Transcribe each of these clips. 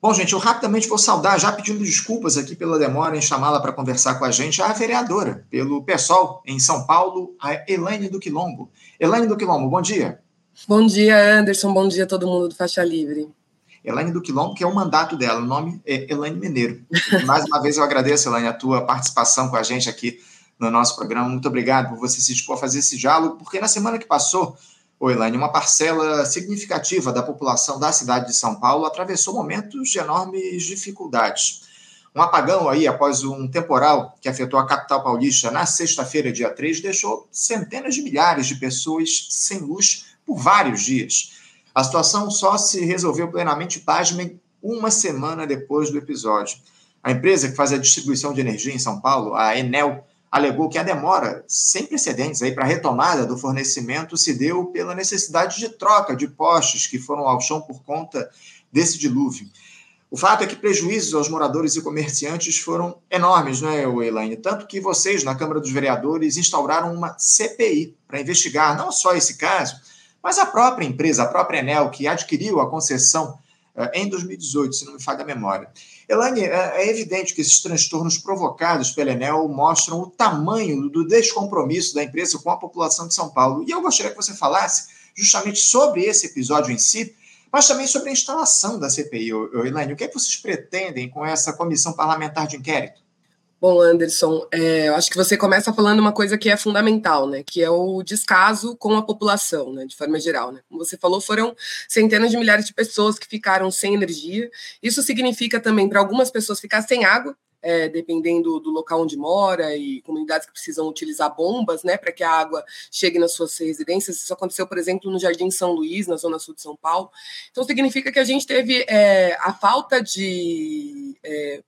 Bom, gente, eu rapidamente vou saudar, já pedindo desculpas aqui pela demora em chamá-la para conversar com a gente, a vereadora pelo PSOL em São Paulo, a Elaine do Quilombo. Elaine do Quilombo, bom dia. Bom dia, Anderson. Bom dia a todo mundo do Faixa Livre. Elaine do Quilombo, que é o mandato dela, o nome é Elaine Mineiro. Mais uma vez eu agradeço, Elaine, a tua participação com a gente aqui no nosso programa. Muito obrigado por você se dispor a fazer esse diálogo, porque na semana que passou Oi, Elaine, uma parcela significativa da população da cidade de São Paulo atravessou momentos de enormes dificuldades. Um apagão aí após um temporal que afetou a capital paulista na sexta-feira, dia 3, deixou centenas de milhares de pessoas sem luz por vários dias. A situação só se resolveu plenamente, pasmem, uma semana depois do episódio. A empresa que faz a distribuição de energia em São Paulo, a Enel, alegou que a demora sem precedentes para a retomada do fornecimento se deu pela necessidade de troca de postes que foram ao chão por conta desse dilúvio. O fato é que prejuízos aos moradores e comerciantes foram enormes, não é, Elaine? Tanto que vocês, na Câmara dos Vereadores, instauraram uma CPI para investigar não só esse caso, mas a própria empresa, a própria Enel, que adquiriu a concessão uh, em 2018, se não me falha a memória. Elaine, é, é evidente que esses transtornos provocados pela Enel mostram o tamanho do descompromisso da empresa com a população de São Paulo. E eu gostaria que você falasse justamente sobre esse episódio em si, mas também sobre a instalação da CPI. Elaine, o que, é que vocês pretendem com essa comissão parlamentar de inquérito? Bom, Anderson, é, eu acho que você começa falando uma coisa que é fundamental, né? Que é o descaso com a população, né? De forma geral, né? Como você falou, foram centenas de milhares de pessoas que ficaram sem energia. Isso significa também para algumas pessoas ficar sem água, é, dependendo do local onde mora e comunidades que precisam utilizar bombas, né, para que a água chegue nas suas residências. Isso aconteceu, por exemplo, no Jardim São Luís, na zona sul de São Paulo. Então significa que a gente teve é, a falta de é,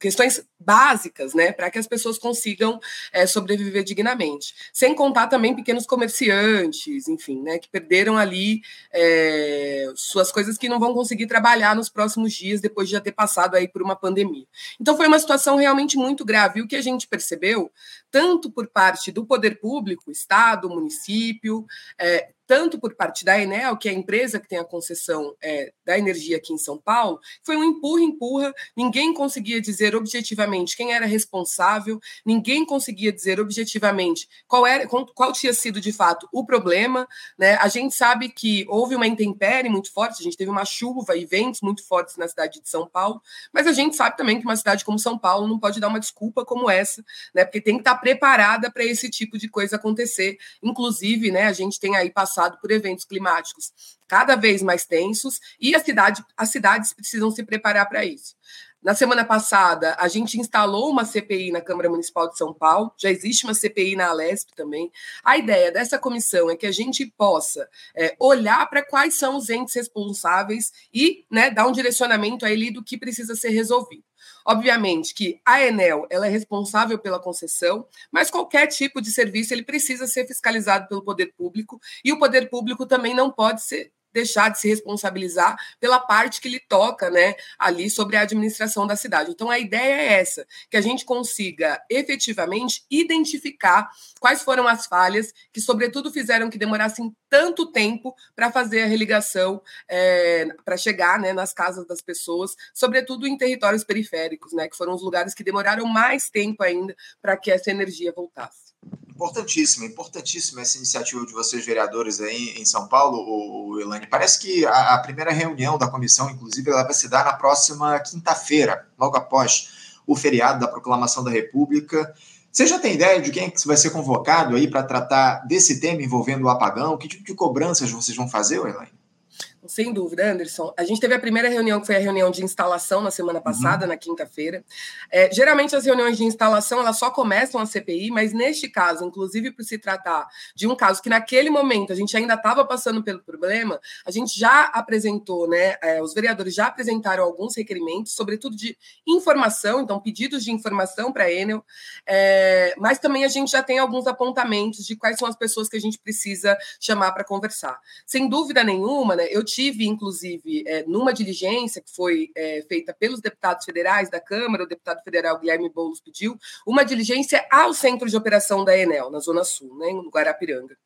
questões básicas, né, para que as pessoas consigam é, sobreviver dignamente. Sem contar também pequenos comerciantes, enfim, né, que perderam ali é, suas coisas que não vão conseguir trabalhar nos próximos dias depois de já ter passado aí por uma pandemia. Então foi uma situação realmente muito grave. E o que a gente percebeu, tanto por parte do poder público, Estado, município, é, tanto por parte da Enel, que é a empresa que tem a concessão é, da energia aqui em São Paulo, foi um empurra-empurra, ninguém conseguia dizer objetivamente quem era responsável, ninguém conseguia dizer objetivamente qual, era, qual tinha sido de fato o problema. Né? A gente sabe que houve uma intempérie muito forte, a gente teve uma chuva e ventos muito fortes na cidade de São Paulo, mas a gente sabe também que uma cidade como São Paulo não pode dar uma desculpa como essa, né? porque tem que estar preparada para esse tipo de coisa acontecer. Inclusive, né, a gente tem aí passado passado por eventos climáticos cada vez mais tensos e a cidade, as cidades precisam se preparar para isso. Na semana passada, a gente instalou uma CPI na Câmara Municipal de São Paulo, já existe uma CPI na Alesp também. A ideia dessa comissão é que a gente possa é, olhar para quais são os entes responsáveis e né, dar um direcionamento a ele do que precisa ser resolvido. Obviamente que a Enel ela é responsável pela concessão, mas qualquer tipo de serviço ele precisa ser fiscalizado pelo poder público e o poder público também não pode ser deixar de se responsabilizar pela parte que lhe toca, né, ali sobre a administração da cidade. Então a ideia é essa, que a gente consiga efetivamente identificar quais foram as falhas que, sobretudo, fizeram que demorassem tanto tempo para fazer a religação, é, para chegar, né, nas casas das pessoas, sobretudo em territórios periféricos, né, que foram os lugares que demoraram mais tempo ainda para que essa energia voltasse. Importantíssima, importantíssima essa iniciativa de vocês, vereadores, aí em São Paulo, o Elane. Parece que a, a, primeira reunião da comissão, inclusive, ela vai se dar na próxima quinta-feira, logo após o feriado da proclamação da República. Você já tem ideia de quem é que vai ser convocado aí para tratar desse tema envolvendo o apagão? Que tipo de cobranças vocês vão fazer, Elaine? Sem dúvida, Anderson. A gente teve a primeira reunião, que foi a reunião de instalação na semana passada, uhum. na quinta-feira. É, geralmente, as reuniões de instalação elas só começam a CPI, mas neste caso, inclusive por se tratar de um caso que naquele momento a gente ainda estava passando pelo problema, a gente já apresentou, né? É, os vereadores já apresentaram alguns requerimentos, sobretudo de informação, então pedidos de informação para a Enel, é, mas também a gente já tem alguns apontamentos de quais são as pessoas que a gente precisa chamar para conversar. Sem dúvida nenhuma, né? Eu tive, inclusive, é, numa diligência que foi é, feita pelos deputados federais da Câmara, o deputado federal Guilherme Boulos pediu, uma diligência ao centro de operação da Enel, na Zona Sul, né, no Guarapiranga.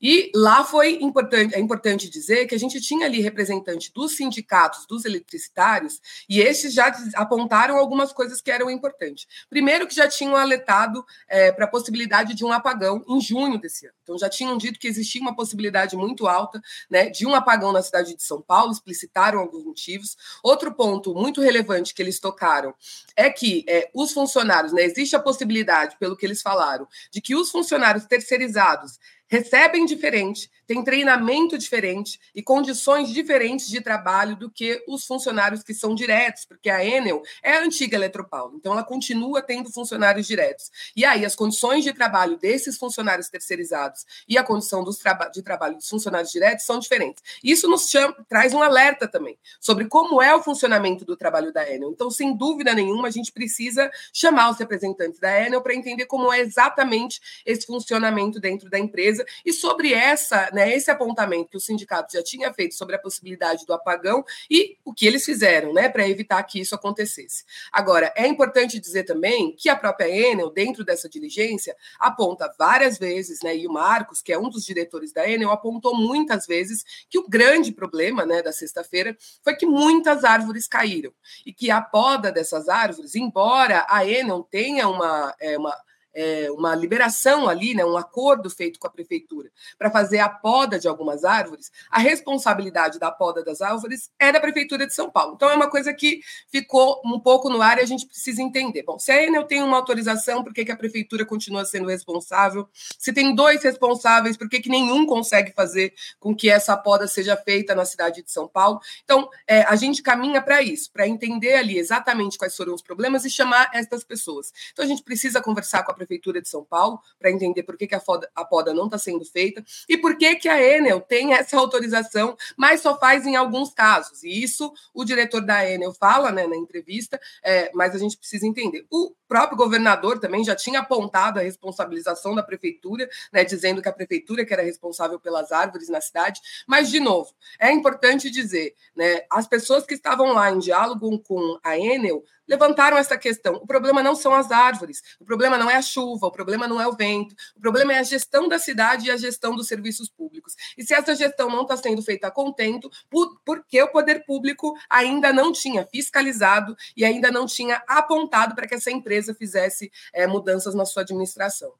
E lá foi importante, é importante dizer que a gente tinha ali representante dos sindicatos, dos eletricitários, e esses já apontaram algumas coisas que eram importantes. Primeiro, que já tinham alertado é, para a possibilidade de um apagão em junho desse ano. Então, já tinham dito que existia uma possibilidade muito alta né, de um apagão na cidade de São Paulo, explicitaram alguns motivos. Outro ponto muito relevante que eles tocaram é que é, os funcionários, né, existe a possibilidade, pelo que eles falaram, de que os funcionários terceirizados recebem diferente, têm treinamento diferente e condições diferentes de trabalho do que os funcionários que são diretos, porque a Enel é a antiga Eletropaulo, então ela continua tendo funcionários diretos. E aí as condições de trabalho desses funcionários terceirizados e a condição dos traba de trabalho dos funcionários diretos são diferentes. Isso nos chama, traz um alerta também sobre como é o funcionamento do trabalho da Enel. Então, sem dúvida nenhuma, a gente precisa chamar os representantes da Enel para entender como é exatamente esse funcionamento dentro da empresa E sobre essa, né, esse apontamento que o sindicato já tinha feito sobre a possibilidade do apagão e o que eles fizeram né, para evitar que isso acontecesse. Agora, é importante dizer também que a própria Enel, dentro dessa diligência, aponta várias vezes, né, e o Marcos, que é um dos diretores da Enel, apontou muitas vezes que o grande problema né, da sexta-feira foi que muitas árvores caíram e que a poda dessas árvores, embora a Enel tenha uma, é, uma é, uma liberação ali, né, um acordo feito com a prefeitura para fazer a poda de algumas árvores, a responsabilidade da poda das árvores é da prefeitura de São Paulo. Então é uma coisa que ficou um pouco no ar e a gente precisa entender. Bom, se a Enel tem uma autorização, por que, que a prefeitura continua sendo responsável? Se tem dois responsáveis, por que, que nenhum consegue fazer com que essa poda seja feita na cidade de São Paulo? Então é, a gente caminha para isso, para entender ali exatamente quais foram os problemas e chamar essas pessoas. Então a gente precisa conversar com a Prefeitura de São Paulo para entender por que, que a, foda, a poda não está sendo feita e por que, que a Enel tem essa autorização, mas só faz em alguns casos. E isso o diretor da Enel fala né, na entrevista, é, mas a gente precisa entender. O próprio governador também já tinha apontado a responsabilização da prefeitura, né, dizendo que a prefeitura que era responsável pelas árvores na cidade. Mas, de novo, é importante dizer, né, as pessoas que estavam lá em diálogo com a Enel levantaram essa questão. O problema não são as árvores, o problema não é a chuva, o problema não é o vento, o problema é a gestão da cidade e a gestão dos serviços públicos. E se essa gestão não está sendo feita a contento, por, porque o poder público ainda não tinha fiscalizado e ainda não tinha apontado para que essa empresa fizesse é, mudanças na sua administração.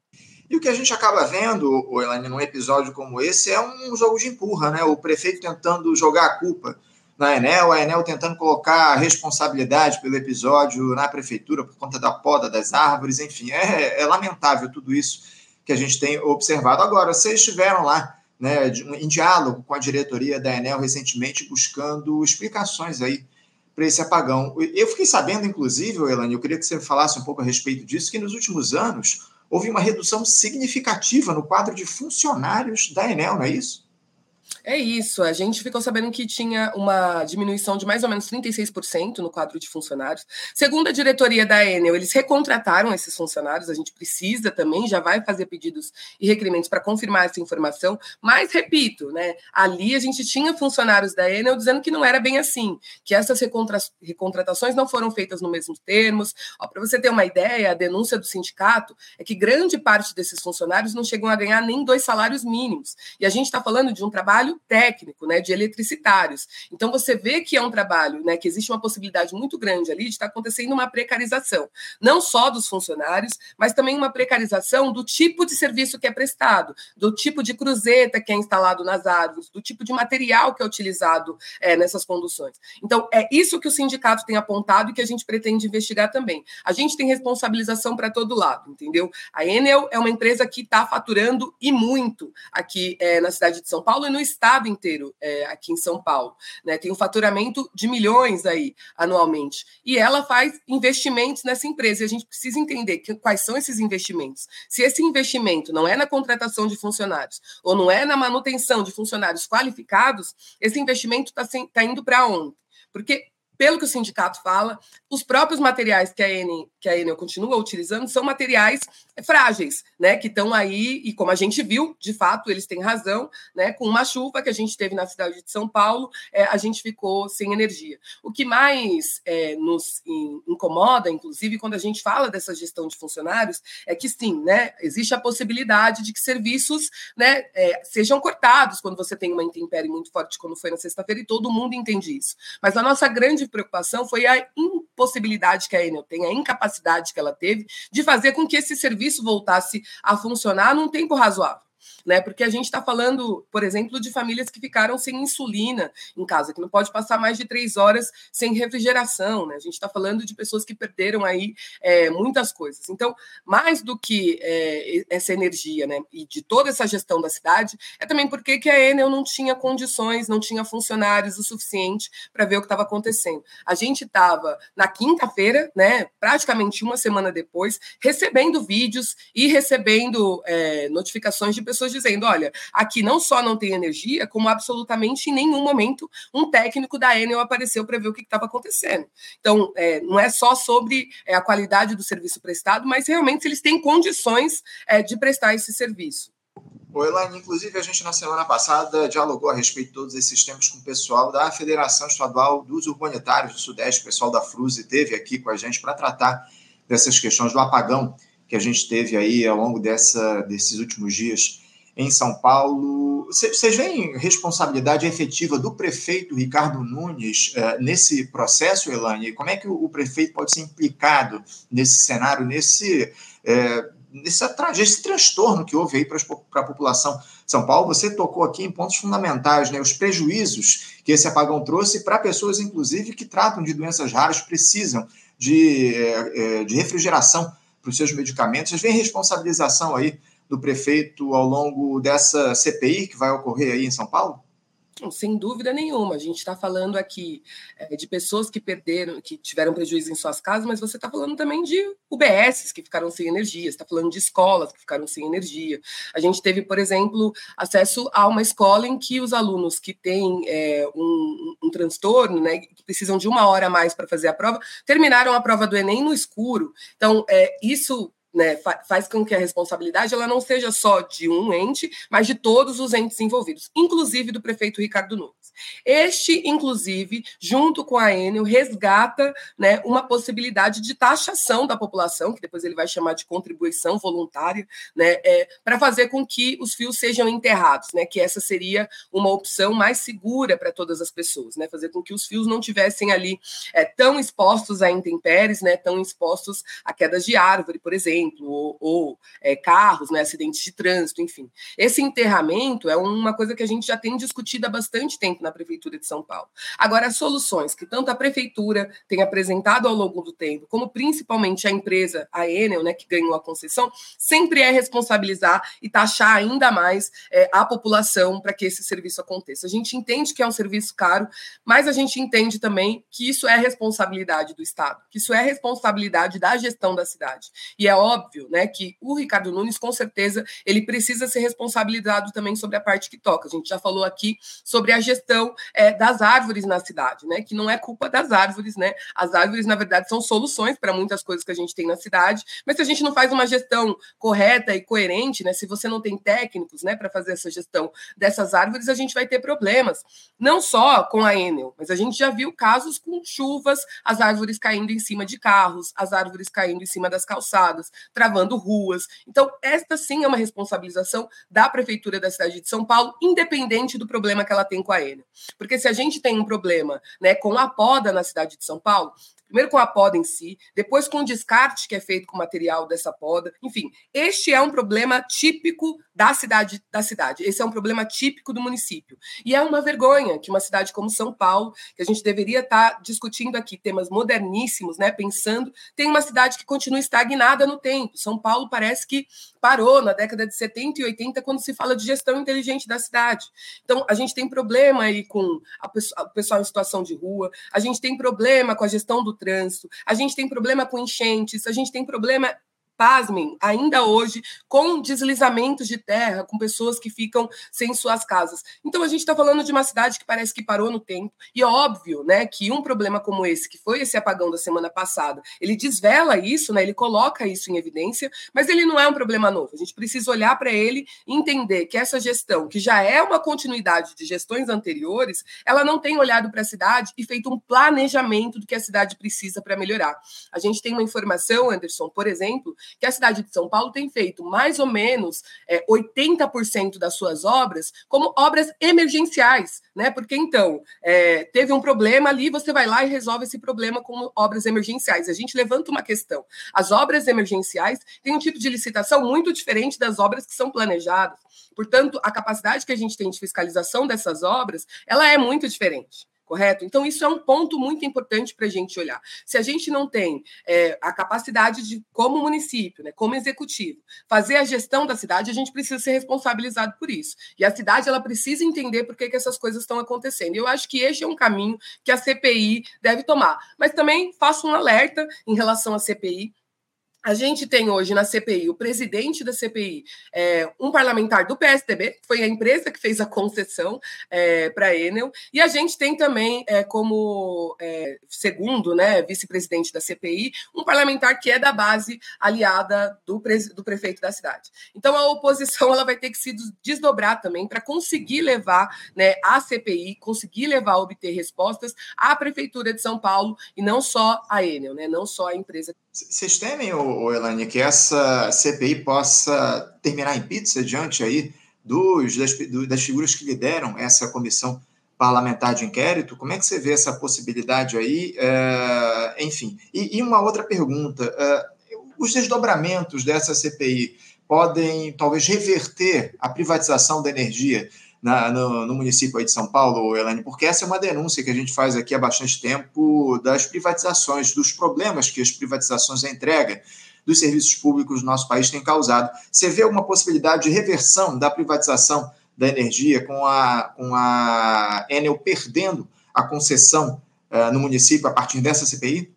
E o que a gente acaba vendo, Elaine, num episódio como esse, é um jogo de empurra, né? O prefeito tentando jogar a culpa na Enel, a Enel tentando colocar a responsabilidade pelo episódio na prefeitura por conta da poda das árvores, enfim, é, é lamentável tudo isso que a gente tem observado. Agora, vocês estiveram lá né, em diálogo com a diretoria da Enel recentemente, buscando explicações aí para esse apagão. Eu fiquei sabendo, inclusive, Elane, eu queria que você falasse um pouco a respeito disso, que nos últimos anos houve uma redução significativa no quadro de funcionários da Enel, não é isso? É isso, a gente ficou sabendo que tinha uma diminuição de mais ou menos 36% no quadro de funcionários. Segundo a diretoria da Enel, eles recontrataram esses funcionários, a gente precisa também, já vai fazer pedidos e requerimentos para confirmar essa informação, mas repito, né, ali a gente tinha funcionários da Enel dizendo que não era bem assim, que essas recontra recontratações não foram feitas no mesmo termos. Para você ter uma ideia, a denúncia do sindicato é que grande parte desses funcionários não chegam a ganhar nem dois salários mínimos. E a gente está falando de um trabalho trabalho técnico, né, de eletricitários. Então você vê que é um trabalho, né, que existe uma possibilidade muito grande ali de estar acontecendo uma precarização, não só dos funcionários, mas também uma precarização do tipo de serviço que é prestado, do tipo de cruzeta que é instalado nas árvores, do tipo de material que é utilizado é, nessas conduções. Então é isso que o sindicato tem apontado e que a gente pretende investigar também. A gente tem responsabilização para todo lado, entendeu? A Enel é uma empresa que está faturando e muito aqui é, na cidade de São Paulo e no estado inteiro é, aqui em São Paulo. Né? Tem um faturamento de milhões aí anualmente. E ela faz investimentos nessa empresa. E a gente precisa entender que, quais são esses investimentos. Se esse investimento não é na contratação de funcionários ou não é na manutenção de funcionários qualificados, esse investimento está tá indo para onde? Porque pelo que o sindicato fala, os próprios materiais que a Enel, que a Enel continua utilizando são materiais frágeis, né, que estão aí, e como a gente viu, de fato, eles têm razão, né, com uma chuva que a gente teve na cidade de São Paulo, é, a gente ficou sem energia. O que mais é, nos incomoda, inclusive, quando a gente fala dessa gestão de funcionários, é que sim, né, existe a possibilidade de que serviços, né, é, sejam cortados quando você tem uma intempérie muito forte, como foi na sexta-feira, e todo mundo entende isso. Mas a nossa grande preocupação foi a impossibilidade que a Enel tem, a incapacidade que ela teve de fazer com que esse serviço voltasse a funcionar num tempo razoável né? Porque a gente está falando, por exemplo, de famílias que ficaram sem insulina em casa, que não pode passar mais de três horas sem refrigeração, né? A gente está falando de pessoas que perderam aí é, muitas coisas. Então, mais do que é, essa energia, né? E de toda essa gestão da cidade, é também porque que a Enel não tinha condições, não tinha funcionários o suficiente para ver o que estava acontecendo. A gente estava na quinta-feira, né? Praticamente uma semana depois, recebendo vídeos e recebendo é, notificações de pessoas dizendo: olha, aqui não só não tem energia, como absolutamente em nenhum momento um técnico da Enel apareceu para ver o que estava acontecendo. Então, é, não é só sobre é, a qualidade do serviço prestado, mas realmente se eles têm condições é, de prestar esse serviço. O Elaine, inclusive, a gente na semana passada dialogou a respeito de todos esses temas com o pessoal da Federação Estadual dos Urbanitários do Sudeste, o pessoal da FRUZE teve aqui com a gente para tratar dessas questões do apagão que a gente teve aí ao longo dessa, desses últimos dias em São Paulo. Vocês veem responsabilidade efetiva do prefeito Ricardo Nunes uh, nesse processo, Elane? Como é que o, prefeito pode ser implicado nesse cenário, nesse, uh, nesse, esse transtorno que houve aí para a população São Paulo? Você tocou aqui em pontos fundamentais, né? Os prejuízos que esse apagão trouxe para pessoas, inclusive, que tratam de doenças raras, precisam de, uh, de refrigeração para os seus medicamentos. Vocês veem responsabilização aí do prefeito ao longo dessa CPI que vai ocorrer aí em São Paulo? Sem dúvida nenhuma. A gente está falando aqui é, de pessoas que perderam, que tiveram prejuízo em suas casas, mas você está falando também de UBSs que ficaram sem energia, está falando de escolas que ficaram sem energia. A gente teve, por exemplo, acesso a uma escola em que os alunos que têm é, um, um, transtorno, né, que precisam de uma hora a mais para fazer a prova, terminaram a prova do Enem no escuro. Então, é, isso né, faz com que a responsabilidade ela não seja só de um ente, mas de todos os entes envolvidos, inclusive do prefeito Ricardo Nunes. Este, inclusive, junto com a Enel, resgata né, uma possibilidade de taxação da população, que depois ele vai chamar de contribuição voluntária, né, é, para fazer com que os fios sejam enterrados, né, que essa seria uma opção mais segura para todas as pessoas, né, fazer com que os fios não tivessem ali é, tão expostos a intempéries, né, tão expostos a quedas de árvore, por exemplo exemplo, ou, ou é, carros, né, acidentes de trânsito, enfim. Esse enterramento é uma coisa que a gente já tem discutido há bastante tempo na Prefeitura de São Paulo. Agora, as soluções que tanto a Prefeitura tem apresentado ao longo do tempo, como principalmente a empresa, a Enel, né, que ganhou a concessão, sempre é responsabilizar e taxar ainda mais é, a população para que esse serviço aconteça. A gente entende que é um serviço caro, mas a gente entende também que isso é responsabilidade do Estado, que isso é responsabilidade da gestão da cidade. E é óbvio óbvio, né, que o Ricardo Nunes, com certeza, ele precisa ser responsabilizado também sobre a parte que toca. A gente já falou aqui sobre a gestão é, das árvores na cidade, né, que não é culpa das árvores, né? As árvores, na verdade, são soluções para muitas coisas que a gente tem na cidade, mas se a gente não faz uma gestão correta e coerente, né, se você não tem técnicos, né, para fazer essa gestão dessas árvores, a gente vai ter problemas, não só com a Enel, mas a gente já viu casos com chuvas, as árvores caindo em cima de carros, as árvores caindo em cima das calçadas, travando ruas. Então, esta sim é uma responsabilização da Prefeitura da cidade de São Paulo, independente do problema que ela tem com a Enel. Porque se a gente tem um problema né, com a poda na cidade de São Paulo, primeiro com a poda em si, depois com o descarte que é feito com o material dessa poda. Enfim, este é um problema típico da cidade, da cidade. Esse é um problema típico do município. E é uma vergonha que uma cidade como São Paulo, que a gente deveria estar discutindo aqui temas moderníssimos, né, pensando, tem uma cidade que continua estagnada no tempo. São Paulo parece que parou na década de 70 e 80 quando se fala de gestão inteligente da cidade. Então, a gente tem problema aí com o pessoal em situação de rua, a gente tem problema com a gestão do trânsito, a gente tem problema com enchentes, a gente tem problema pasmem, ainda hoje, com deslizamentos de terra, com pessoas que ficam sem suas casas. Então, a gente está falando de uma cidade que parece que parou no tempo, e é óbvio né, que um problema como esse, que foi esse apagão da semana passada, ele desvela isso, né, ele coloca isso em evidência, mas ele não é um problema novo. A gente precisa olhar para ele e entender que essa gestão, que já é uma continuidade de gestões anteriores, ela não tem olhado para a cidade e feito um planejamento do que a cidade precisa para melhorar. A gente tem uma informação, Anderson, por exemplo, que a cidade de São Paulo tem feito mais ou menos é, 80% das suas obras como obras emergenciais, né? Porque então é, teve um problema ali, você vai lá e resolve esse problema com obras emergenciais. A gente levanta uma questão. As obras emergenciais têm um tipo de licitação muito diferente das obras que são planejadas. Portanto, a capacidade que a gente tem de fiscalização dessas obras, ela é muito diferente correto? Então, isso é um ponto muito importante para a gente olhar. Se a gente não tem é, a capacidade de, como município, né, como executivo, fazer a gestão da cidade, a gente precisa ser responsabilizado por isso. E a cidade, ela precisa entender por que, que essas coisas estão acontecendo. Eu acho que este é um caminho que a CPI deve tomar. Mas também faço um alerta em relação à CPI a gente tem hoje na CPI, o presidente da CPI, é, um parlamentar do PSDB, foi a empresa que fez a concessão é, para a Enel, e a gente tem também é, como é, segundo né, vice-presidente da CPI, um parlamentar que é da base aliada do, do prefeito da cidade. Então a oposição ela vai ter que se desdobrar também para conseguir levar né, a CPI, conseguir levar a obter respostas à Prefeitura de São Paulo e não só a Enel, né, não só a empresa. Vocês temem, Elane, que essa CPI possa terminar em pizza diante aí dos, das, das figuras que lideram essa comissão parlamentar de inquérito? Como é que você vê essa possibilidade aí? É, enfim, e, e, uma outra pergunta: é, os desdobramentos dessa CPI podem talvez reverter a privatização da energia na, no, no, município de São Paulo, Elane, porque essa é uma denúncia que a gente faz aqui há bastante tempo das privatizações, dos problemas que as privatizações da entrega dos serviços públicos no nosso país têm causado. Você vê alguma possibilidade de reversão da privatização da energia com a, com a Enel perdendo a concessão uh, no município a partir dessa CPI?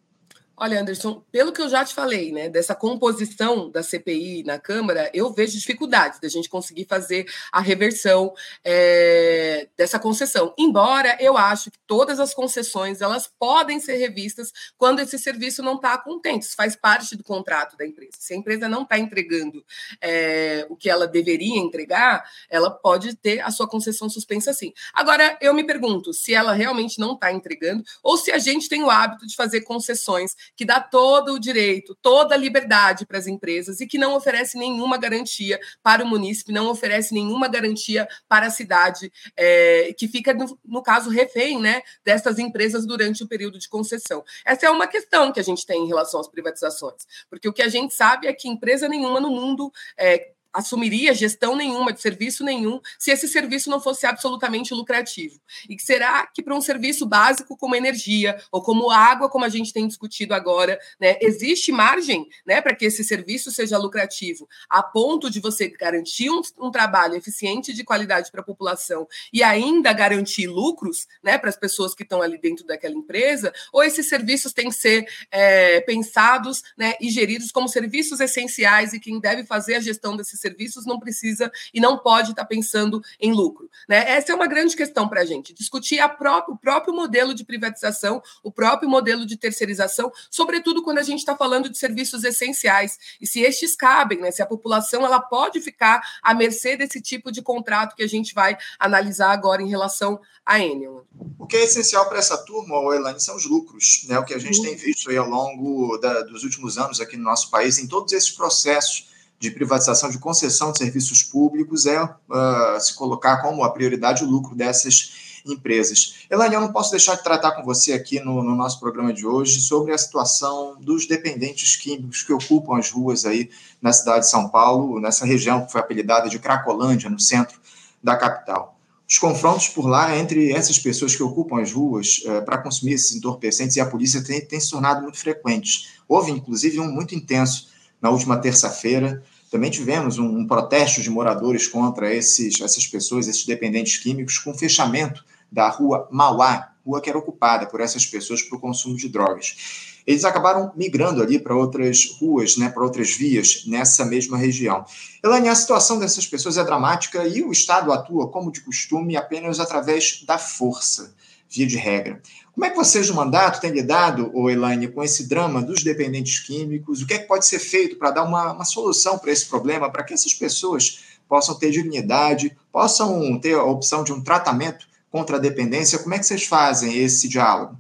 Olha, Anderson, pelo que eu já te falei, né, dessa composição da CPI na Câmara, eu vejo dificuldades da gente conseguir fazer a reversão é, dessa concessão. Embora eu acho que todas as concessões elas podem ser revistas quando esse serviço não está contente. Isso faz parte do contrato da empresa. Se a empresa não está entregando é, o que ela deveria entregar, ela pode ter a sua concessão suspensa sim. Agora, eu me pergunto se ela realmente não está entregando ou se a gente tem o hábito de fazer concessões que dá todo o direito, toda a liberdade para as empresas e que não oferece nenhuma garantia para o munícipe, não oferece nenhuma garantia para a cidade, é, que fica, no, no, caso, refém né, dessas empresas durante o período de concessão. Essa é uma questão que a gente tem em relação às privatizações, porque o que a gente sabe é que empresa nenhuma no mundo é, assumiria gestão nenhuma de serviço nenhum se esse serviço não fosse absolutamente lucrativo. E será que para um serviço básico como energia ou como água, como a gente tem discutido agora, né, existe margem né, para que esse serviço seja lucrativo, a ponto de você garantir um, um trabalho eficiente de qualidade para a população e ainda garantir lucros né, para as pessoas que estão ali dentro daquela empresa? Ou esses serviços têm que ser é, pensados né, e geridos como serviços essenciais e quem deve fazer a gestão desses serviços não precisa e não pode estar pensando em lucro. Né? Essa é uma grande questão para a gente, discutir a o próprio modelo de privatização, o próprio modelo de terceirização, sobretudo quando a gente está falando de serviços essenciais. E se estes cabem, né? se a população ela pode ficar à mercê desse tipo de contrato que a gente vai analisar agora em relação à Enel. O que é essencial para essa turma, Elaine, são os lucros, né? o que a gente uhum. tem visto aí ao longo da, dos últimos anos aqui no nosso país, em todos esses processos de privatização de concessão de serviços públicos é uh, se colocar como a prioridade o lucro dessas empresas. Elaine, eu não posso deixar de tratar com você aqui no, no, nosso programa de hoje sobre a situação dos dependentes químicos que ocupam as ruas aí na cidade de São Paulo, nessa região que foi apelidada de Cracolândia, no centro da capital. Os confrontos por lá entre essas pessoas que ocupam as ruas uh, para consumir esses entorpecentes e a polícia têm tem se tornado muito frequentes. Houve, inclusive, um muito intenso na última terça-feira, também tivemos um, um, protesto de moradores contra esses, essas pessoas, esses dependentes químicos, com fechamento da rua Mauá, rua que era ocupada por essas pessoas para o consumo de drogas. Eles acabaram migrando ali para outras ruas, né, para outras vias nessa mesma região. Elaine, a situação dessas pessoas é dramática e o Estado atua, como de costume, apenas através da força, via de regra. Como é que vocês, no mandato, têm lidado, Elaine, com esse drama dos dependentes químicos? O que é que pode ser feito para dar uma, uma solução para esse problema, para que essas pessoas possam ter dignidade, possam ter a opção de um tratamento contra a dependência? Como é que vocês fazem esse diálogo?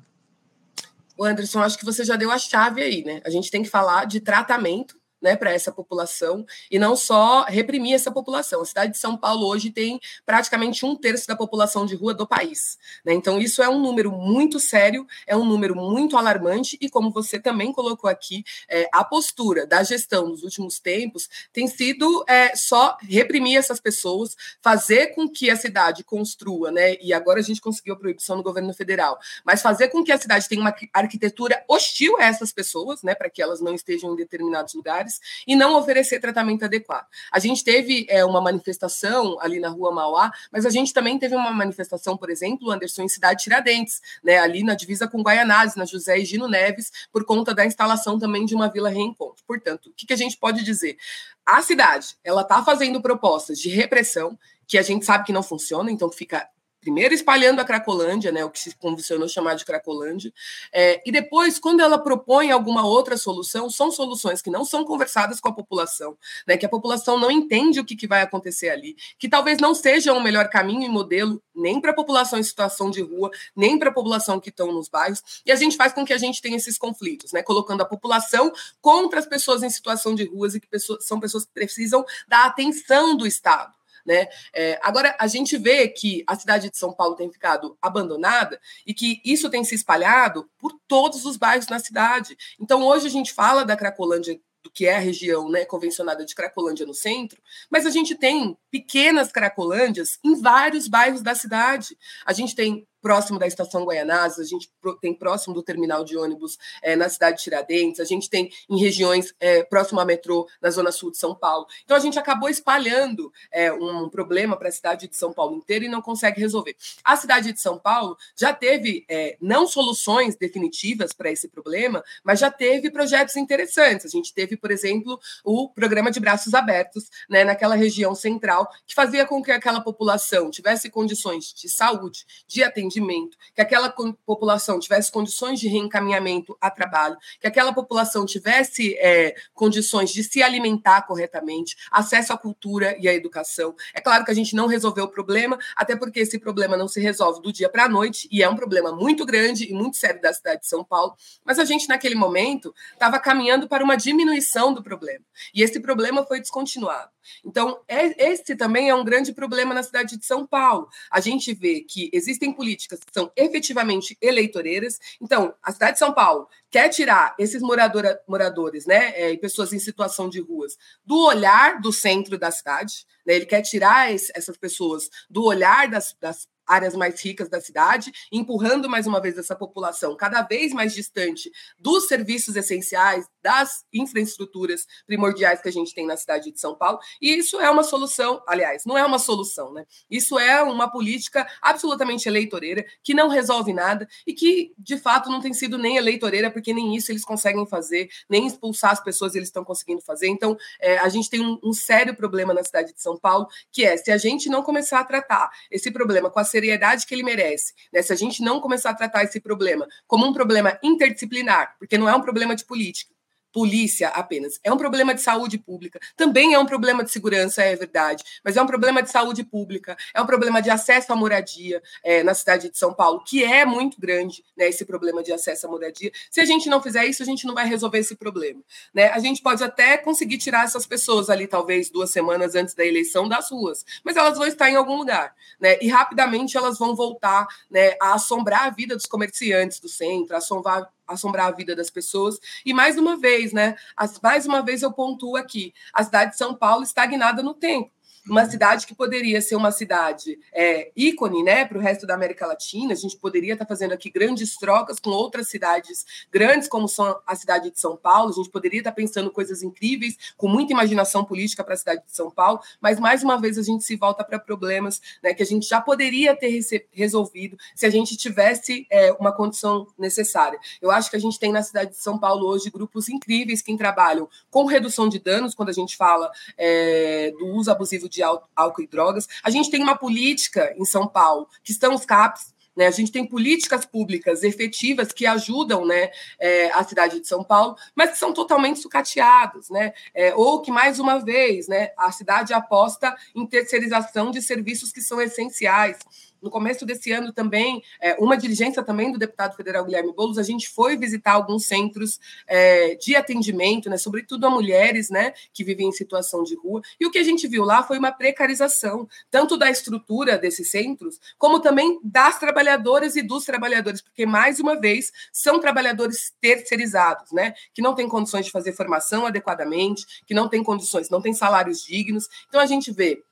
O Anderson, acho que você já deu a chave aí, né? A gente tem que falar de tratamento né, para essa população e não só reprimir essa população. A cidade de São Paulo hoje tem praticamente um terço da população de rua do país. Né? Então, isso é um número muito sério, é um número muito alarmante, e como você também colocou aqui, é, a postura da gestão nos últimos tempos tem sido é, só reprimir essas pessoas, fazer com que a cidade construa, né? E agora a gente conseguiu a proibição no governo federal, mas fazer com que a cidade tenha uma arquitetura hostil a essas pessoas, né? Para que elas não estejam em determinados lugares e não oferecer tratamento adequado. A gente teve é, uma manifestação ali na rua Mauá, mas a gente também teve uma manifestação, por exemplo, Anderson, em Cidade Tiradentes, né, ali na divisa com Guaianazes, na José Gino Neves, por conta da instalação também de uma vila reencontro. Portanto, o que, que a gente pode dizer? A cidade, ela está fazendo propostas de repressão, que a gente sabe que não funciona, então fica primeiro espalhando a Cracolândia, né, o que se convencionou chamar de Cracolândia, é, e depois, quando ela propõe alguma outra solução, são soluções que não são conversadas com a população, né, que a população não entende o que, que vai acontecer ali, que talvez não seja o melhor caminho e modelo nem para a população em situação de rua, nem para a população que estão nos bairros, e a gente faz com que a gente tenha esses conflitos, né, colocando a população contra as pessoas em situação de ruas e que pessoas, são pessoas que precisam da atenção do Estado. Né? É, agora, a gente vê que a cidade de São Paulo tem ficado abandonada e que isso tem se espalhado por todos os bairros na cidade. Então, hoje a gente fala da Cracolândia do que é a região né, convencionada de Cracolândia no centro, mas a gente tem pequenas Cracolândias em vários bairros da cidade. A gente tem próximo da estação Guaianazes, a gente tem próximo do terminal de ônibus é, na cidade de Tiradentes, a gente tem em regiões é, próximo à metrô na zona sul de São Paulo. Então a gente acabou espalhando é, um problema para a cidade de São Paulo inteira e não consegue resolver. A cidade de São Paulo já teve é, não soluções definitivas para esse problema, mas já teve projetos interessantes. A gente teve, por exemplo, o programa de braços abertos né, naquela região central, que fazia com que aquela população tivesse condições de saúde, de atendimento atendimento, que aquela população tivesse condições de reencaminhamento a trabalho, que aquela população tivesse é, condições de se alimentar corretamente, acesso à cultura e à educação. É claro que a gente não resolveu o problema, até porque esse problema não se resolve do dia para a noite, e é um problema muito grande e muito sério da cidade de São Paulo, mas a gente, naquele momento, estava caminhando para uma diminuição do problema, e esse problema foi descontinuado. Então, é, esse também é um grande problema na cidade de São Paulo. A gente vê que existem políticas que são efetivamente eleitoreiras. Então, a cidade de São Paulo quer tirar esses moradora, moradores né, é, e pessoas em situação de ruas do olhar do centro da cidade. Né, ele quer tirar esse, essas pessoas do olhar das, das áreas mais ricas da cidade, empurrando mais uma vez essa população cada vez mais distante dos serviços essenciais, das infraestruturas primordiais que a gente tem na cidade de São Paulo. E isso é uma solução, aliás, não é uma solução, né? Isso é uma política absolutamente eleitoreira que não resolve nada e que, de fato, não tem sido nem eleitoreira, porque nem isso eles conseguem fazer, nem expulsar as pessoas eles estão conseguindo fazer. Então, é, a gente tem um, um sério problema na cidade de São Paulo, que é se a gente não começar a tratar esse problema com a seriedade que ele merece, né? se a gente não começar a tratar esse problema como um problema interdisciplinar, porque não é um problema de política, polícia apenas. É um problema de saúde pública. Também é um problema de segurança, é verdade, mas é um problema de saúde pública, é um problema de acesso à moradia é, na cidade de São Paulo, que é muito grande, né, esse problema de acesso à moradia. Se a gente não fizer isso, a gente não vai resolver esse problema. Né? A gente pode até conseguir tirar essas pessoas ali, talvez duas semanas antes da eleição, das ruas, mas elas vão estar em algum lugar. Né? E rapidamente elas vão voltar né, a assombrar a vida dos comerciantes do centro, assombrar, assombrar a vida das pessoas. E mais uma vez, né? Mais uma vez eu pontuo aqui: a cidade de São Paulo estagnada no tempo. Uma cidade que poderia ser uma cidade é, ícone né, para o resto da América Latina. A gente poderia estar tá fazendo aqui grandes trocas com outras cidades grandes, como são a cidade de São Paulo. A gente poderia estar tá pensando coisas incríveis, com muita imaginação política para a cidade de São Paulo, mas mais uma vez a gente se volta para problemas né, que a gente já poderia ter resolvido se a gente tivesse é, uma condição necessária. Eu acho que a gente tem na cidade de São Paulo hoje grupos incríveis que trabalham com redução de danos, quando a gente fala é, do uso abusivo de álcool e drogas. A gente tem uma política em São Paulo, que estão os CAPs, né? A gente tem políticas públicas efetivas que ajudam né, é, a cidade de São Paulo, mas que são totalmente sucateadas, né? É, ou que, mais uma vez, né, a cidade aposta em terceirização de serviços que são essenciais. No começo desse ano também, é, uma diligência também do deputado federal Guilherme Boulos, a gente foi visitar alguns centros é, de atendimento, né, sobretudo a mulheres né, que vivem em situação de rua. E o que a gente viu lá foi uma precarização, tanto da estrutura desses centros, como também das trabalhadoras e dos trabalhadores, porque, mais uma vez, são trabalhadores terceirizados, né, que não têm condições de fazer formação adequadamente, que não têm condições, não têm salários dignos. Então, a gente vê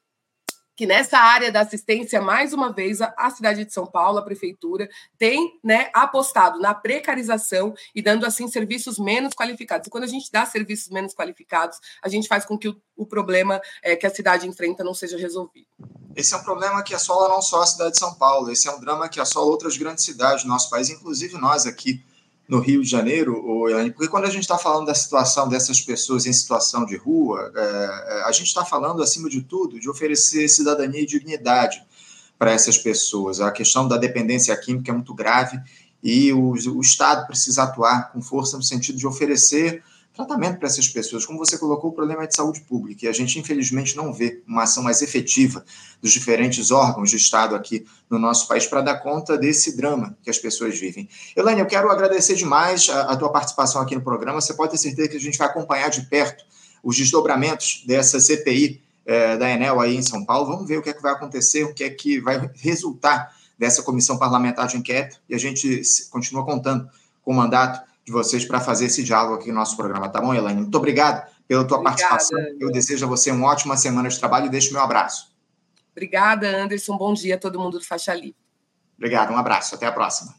que nessa área da assistência, mais uma vez, a, cidade de São Paulo, a prefeitura, tem né, apostado na precarização e dando assim serviços menos qualificados. E quando a gente dá serviços menos qualificados, a gente faz com que o, o problema é, que a cidade enfrenta não seja resolvido. Esse é um problema que assola não só a cidade de São Paulo, esse é um drama que assola outras grandes cidades do nosso país, inclusive nós aqui no Rio de Janeiro, porque quando a gente está falando da situação dessas pessoas em situação de rua, é, é a gente está falando, acima de tudo, de oferecer cidadania e dignidade para essas pessoas. A questão da dependência química é muito grave e o, o Estado precisa atuar com força no sentido de oferecer tratamento para essas pessoas. Como você colocou, o problema é de saúde pública e a gente, infelizmente, não vê uma ação mais efetiva dos diferentes órgãos de Estado aqui no nosso país para dar conta desse drama que as pessoas vivem. Elaine, eu quero agradecer demais a, a tua participação aqui no programa. Você pode ter certeza que a gente vai acompanhar de perto os desdobramentos dessa CPI eh, da Enel aí em São Paulo. Vamos ver o que é que vai acontecer, o que é que vai resultar dessa comissão parlamentar de inquérito e a gente continua contando com o mandato de vocês para fazer esse diálogo aqui no nosso programa, tá bom, Elaine? Muito obrigado pela tua Obrigada, participação. Eu desejo a você uma ótima semana de trabalho e deixo meu abraço. Obrigada, Anderson. Bom dia a todo mundo do Faixa Livre. Obrigado, um abraço. Até a próxima.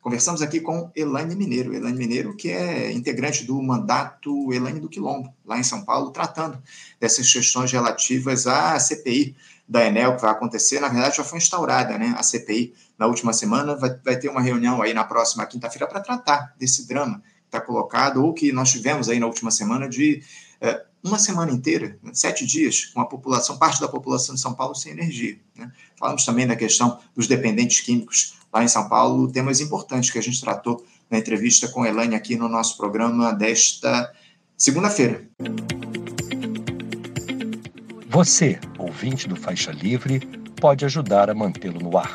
Conversamos aqui com Elaine Mineiro. Elaine Mineiro, que é integrante do mandato Elaine do Quilombo, lá em São Paulo, tratando dessas questões relativas à CPI da Enel, que vai acontecer. Na verdade, já foi instaurada né, a CPI na última semana. Vai, vai ter uma reunião aí na próxima quinta-feira para tratar desse drama que está colocado, ou que nós tivemos aí na última semana, de é, uma semana inteira, né, sete dias, com a população, parte da população de São Paulo sem energia. Né? Falamos também da questão dos dependentes químicos lá em São Paulo, temas importantes que a gente tratou na entrevista com Elaine aqui no nosso programa desta segunda-feira. Você, ouvinte do Faixa Livre, pode ajudar a mantê-lo no ar.